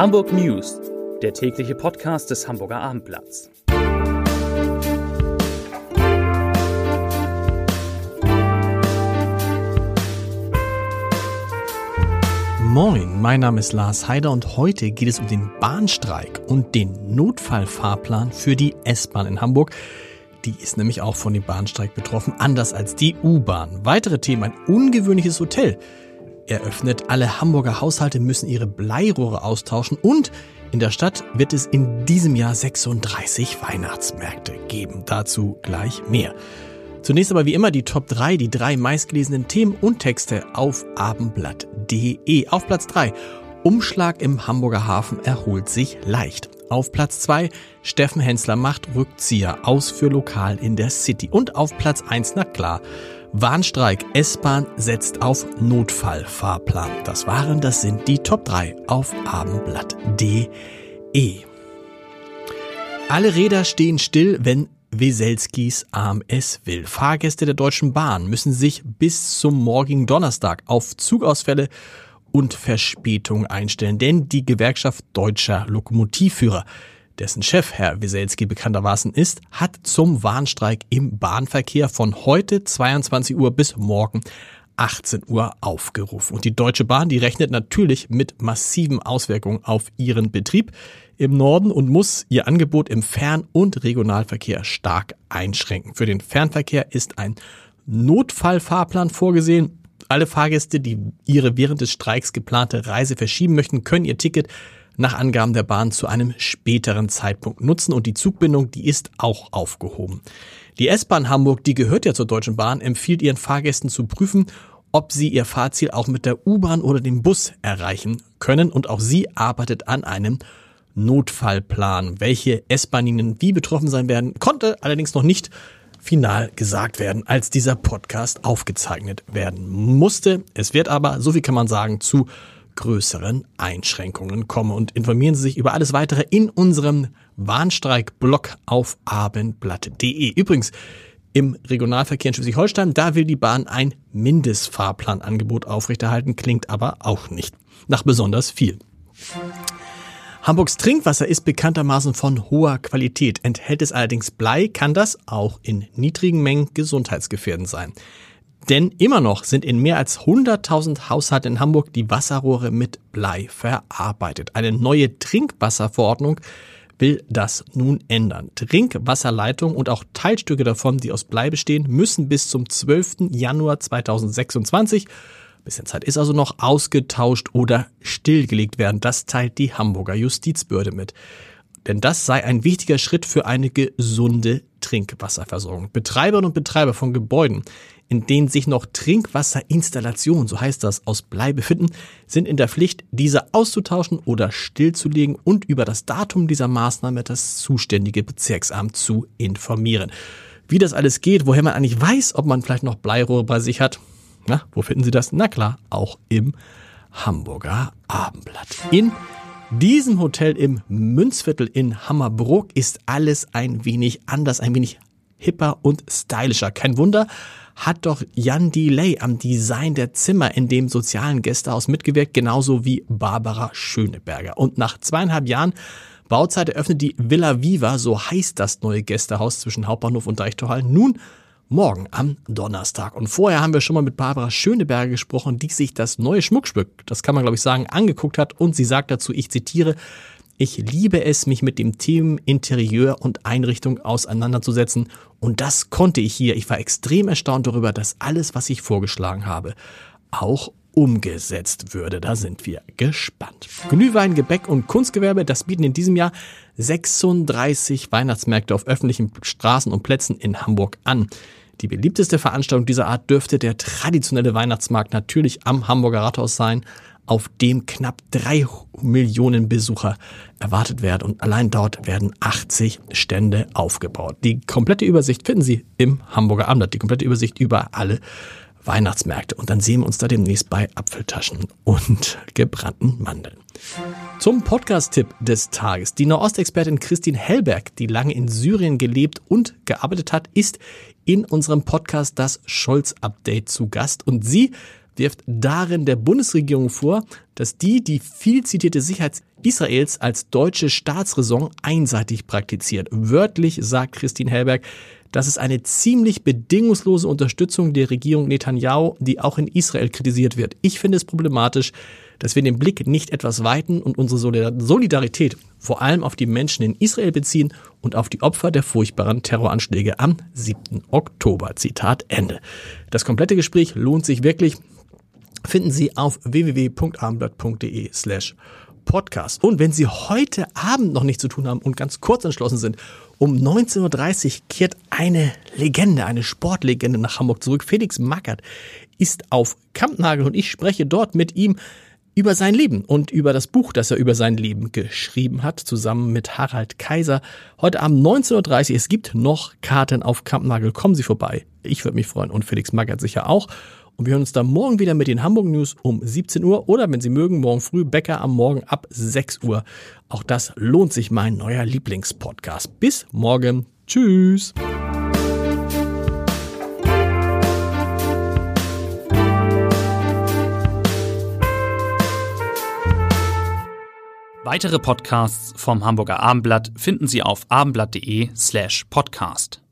Hamburg News, der tägliche Podcast des Hamburger Abendblatts. Moin, mein Name ist Lars Heider und heute geht es um den Bahnstreik und den Notfallfahrplan für die S-Bahn in Hamburg. Die ist nämlich auch von dem Bahnstreik betroffen, anders als die U-Bahn. Weitere Themen, ein ungewöhnliches Hotel eröffnet. Alle Hamburger Haushalte müssen ihre Bleirohre austauschen und in der Stadt wird es in diesem Jahr 36 Weihnachtsmärkte geben. Dazu gleich mehr. Zunächst aber wie immer die Top 3, die drei meistgelesenen Themen und Texte auf abendblatt.de. Auf Platz 3 Umschlag im Hamburger Hafen erholt sich leicht. Auf Platz 2 Steffen Hensler macht Rückzieher aus für Lokal in der City. Und auf Platz 1, na klar, Warnstreik, S-Bahn setzt auf Notfallfahrplan. Das waren, das sind die Top 3 auf abendblatt.de. Alle Räder stehen still, wenn Weselskis Arm es will. Fahrgäste der Deutschen Bahn müssen sich bis zum morgigen Donnerstag auf Zugausfälle und Verspätung einstellen, denn die Gewerkschaft deutscher Lokomotivführer, dessen Chef Herr Wieselski bekanntermaßen ist, hat zum Warnstreik im Bahnverkehr von heute 22 Uhr bis morgen 18 Uhr aufgerufen. Und die Deutsche Bahn, die rechnet natürlich mit massiven Auswirkungen auf ihren Betrieb im Norden und muss ihr Angebot im Fern- und Regionalverkehr stark einschränken. Für den Fernverkehr ist ein Notfallfahrplan vorgesehen. Alle Fahrgäste, die ihre während des Streiks geplante Reise verschieben möchten, können ihr Ticket nach Angaben der Bahn zu einem späteren Zeitpunkt nutzen und die Zugbindung, die ist auch aufgehoben. Die S-Bahn Hamburg, die gehört ja zur Deutschen Bahn, empfiehlt ihren Fahrgästen zu prüfen, ob sie ihr Fahrziel auch mit der U-Bahn oder dem Bus erreichen können und auch sie arbeitet an einem Notfallplan. Welche S-Bahn-Linien wie betroffen sein werden, konnte allerdings noch nicht final gesagt werden, als dieser Podcast aufgezeichnet werden musste. Es wird aber, so viel kann man sagen, zu größeren Einschränkungen kommen und informieren Sie sich über alles weitere in unserem Warnstreik-Blog auf abendblatt.de. Übrigens, im Regionalverkehr in Schleswig-Holstein, da will die Bahn ein Mindestfahrplanangebot aufrechterhalten, klingt aber auch nicht nach besonders viel. Hamburgs Trinkwasser ist bekanntermaßen von hoher Qualität. Enthält es allerdings Blei, kann das auch in niedrigen Mengen gesundheitsgefährdend sein. Denn immer noch sind in mehr als 100.000 Haushalten in Hamburg die Wasserrohre mit Blei verarbeitet. Eine neue Trinkwasserverordnung will das nun ändern. Trinkwasserleitungen und auch Teilstücke davon, die aus Blei bestehen, müssen bis zum 12. Januar 2026 Bisschen Zeit ist also noch ausgetauscht oder stillgelegt werden. Das teilt die Hamburger Justizbehörde mit. Denn das sei ein wichtiger Schritt für eine gesunde Trinkwasserversorgung. Betreiberinnen und Betreiber von Gebäuden, in denen sich noch Trinkwasserinstallationen, so heißt das, aus Blei befinden, sind in der Pflicht, diese auszutauschen oder stillzulegen und über das Datum dieser Maßnahme das zuständige Bezirksamt zu informieren. Wie das alles geht, woher man eigentlich weiß, ob man vielleicht noch Bleirohre bei sich hat, na, wo finden Sie das? Na klar, auch im Hamburger Abendblatt. In diesem Hotel im Münzviertel in Hammerbrook ist alles ein wenig anders, ein wenig hipper und stylischer. Kein Wunder, hat doch Jan Delay am Design der Zimmer in dem sozialen Gästehaus mitgewirkt, genauso wie Barbara Schöneberger. Und nach zweieinhalb Jahren Bauzeit eröffnet die Villa Viva, so heißt das neue Gästehaus zwischen Hauptbahnhof und Deichtorhallen, nun morgen am Donnerstag. Und vorher haben wir schon mal mit Barbara Schöneberger gesprochen, die sich das neue Schmuckstück, das kann man glaube ich sagen, angeguckt hat und sie sagt dazu, ich zitiere, ich liebe es, mich mit dem Themen Interieur und Einrichtung auseinanderzusetzen und das konnte ich hier. Ich war extrem erstaunt darüber, dass alles, was ich vorgeschlagen habe, auch umgesetzt würde. Da sind wir gespannt. Glühwein, Gebäck und Kunstgewerbe, das bieten in diesem Jahr 36 Weihnachtsmärkte auf öffentlichen Straßen und Plätzen in Hamburg an. Die beliebteste Veranstaltung dieser Art dürfte der traditionelle Weihnachtsmarkt natürlich am Hamburger Rathaus sein, auf dem knapp drei Millionen Besucher erwartet werden und allein dort werden 80 Stände aufgebaut. Die komplette Übersicht finden Sie im Hamburger Abendblatt, die komplette Übersicht über alle Weihnachtsmärkte. Und dann sehen wir uns da demnächst bei Apfeltaschen und gebrannten Mandeln. Zum Podcast-Tipp des Tages. Die Nahostexpertin Christine Hellberg, die lange in Syrien gelebt und gearbeitet hat, ist in unserem Podcast das Scholz-Update zu Gast und sie wirft darin der Bundesregierung vor, dass die die viel zitierte Sicherheit Israels als deutsche Staatsräson einseitig praktiziert. Wörtlich sagt Christine Helberg, das ist eine ziemlich bedingungslose Unterstützung der Regierung Netanyahu, die auch in Israel kritisiert wird. Ich finde es problematisch, dass wir den Blick nicht etwas weiten und unsere Solidarität vor allem auf die Menschen in Israel beziehen und auf die Opfer der furchtbaren Terroranschläge am 7. Oktober. Zitat Ende. Das komplette Gespräch lohnt sich wirklich. Finden Sie auf www.abendblatt.de slash podcast. Und wenn Sie heute Abend noch nichts zu tun haben und ganz kurz entschlossen sind, um 19.30 Uhr kehrt eine Legende, eine Sportlegende nach Hamburg zurück. Felix Mackert ist auf Kampnagel und ich spreche dort mit ihm über sein Leben und über das Buch, das er über sein Leben geschrieben hat, zusammen mit Harald Kaiser. Heute Abend 19.30 Uhr. Es gibt noch Karten auf Kampnagel. Kommen Sie vorbei. Ich würde mich freuen und Felix Magath sicher auch. Und wir hören uns dann morgen wieder mit den Hamburg News um 17 Uhr oder wenn Sie mögen, morgen früh Bäcker am Morgen ab 6 Uhr. Auch das lohnt sich, mein neuer Lieblingspodcast. Bis morgen. Tschüss. Weitere Podcasts vom Hamburger Abendblatt finden Sie auf abendblatt.de slash podcast.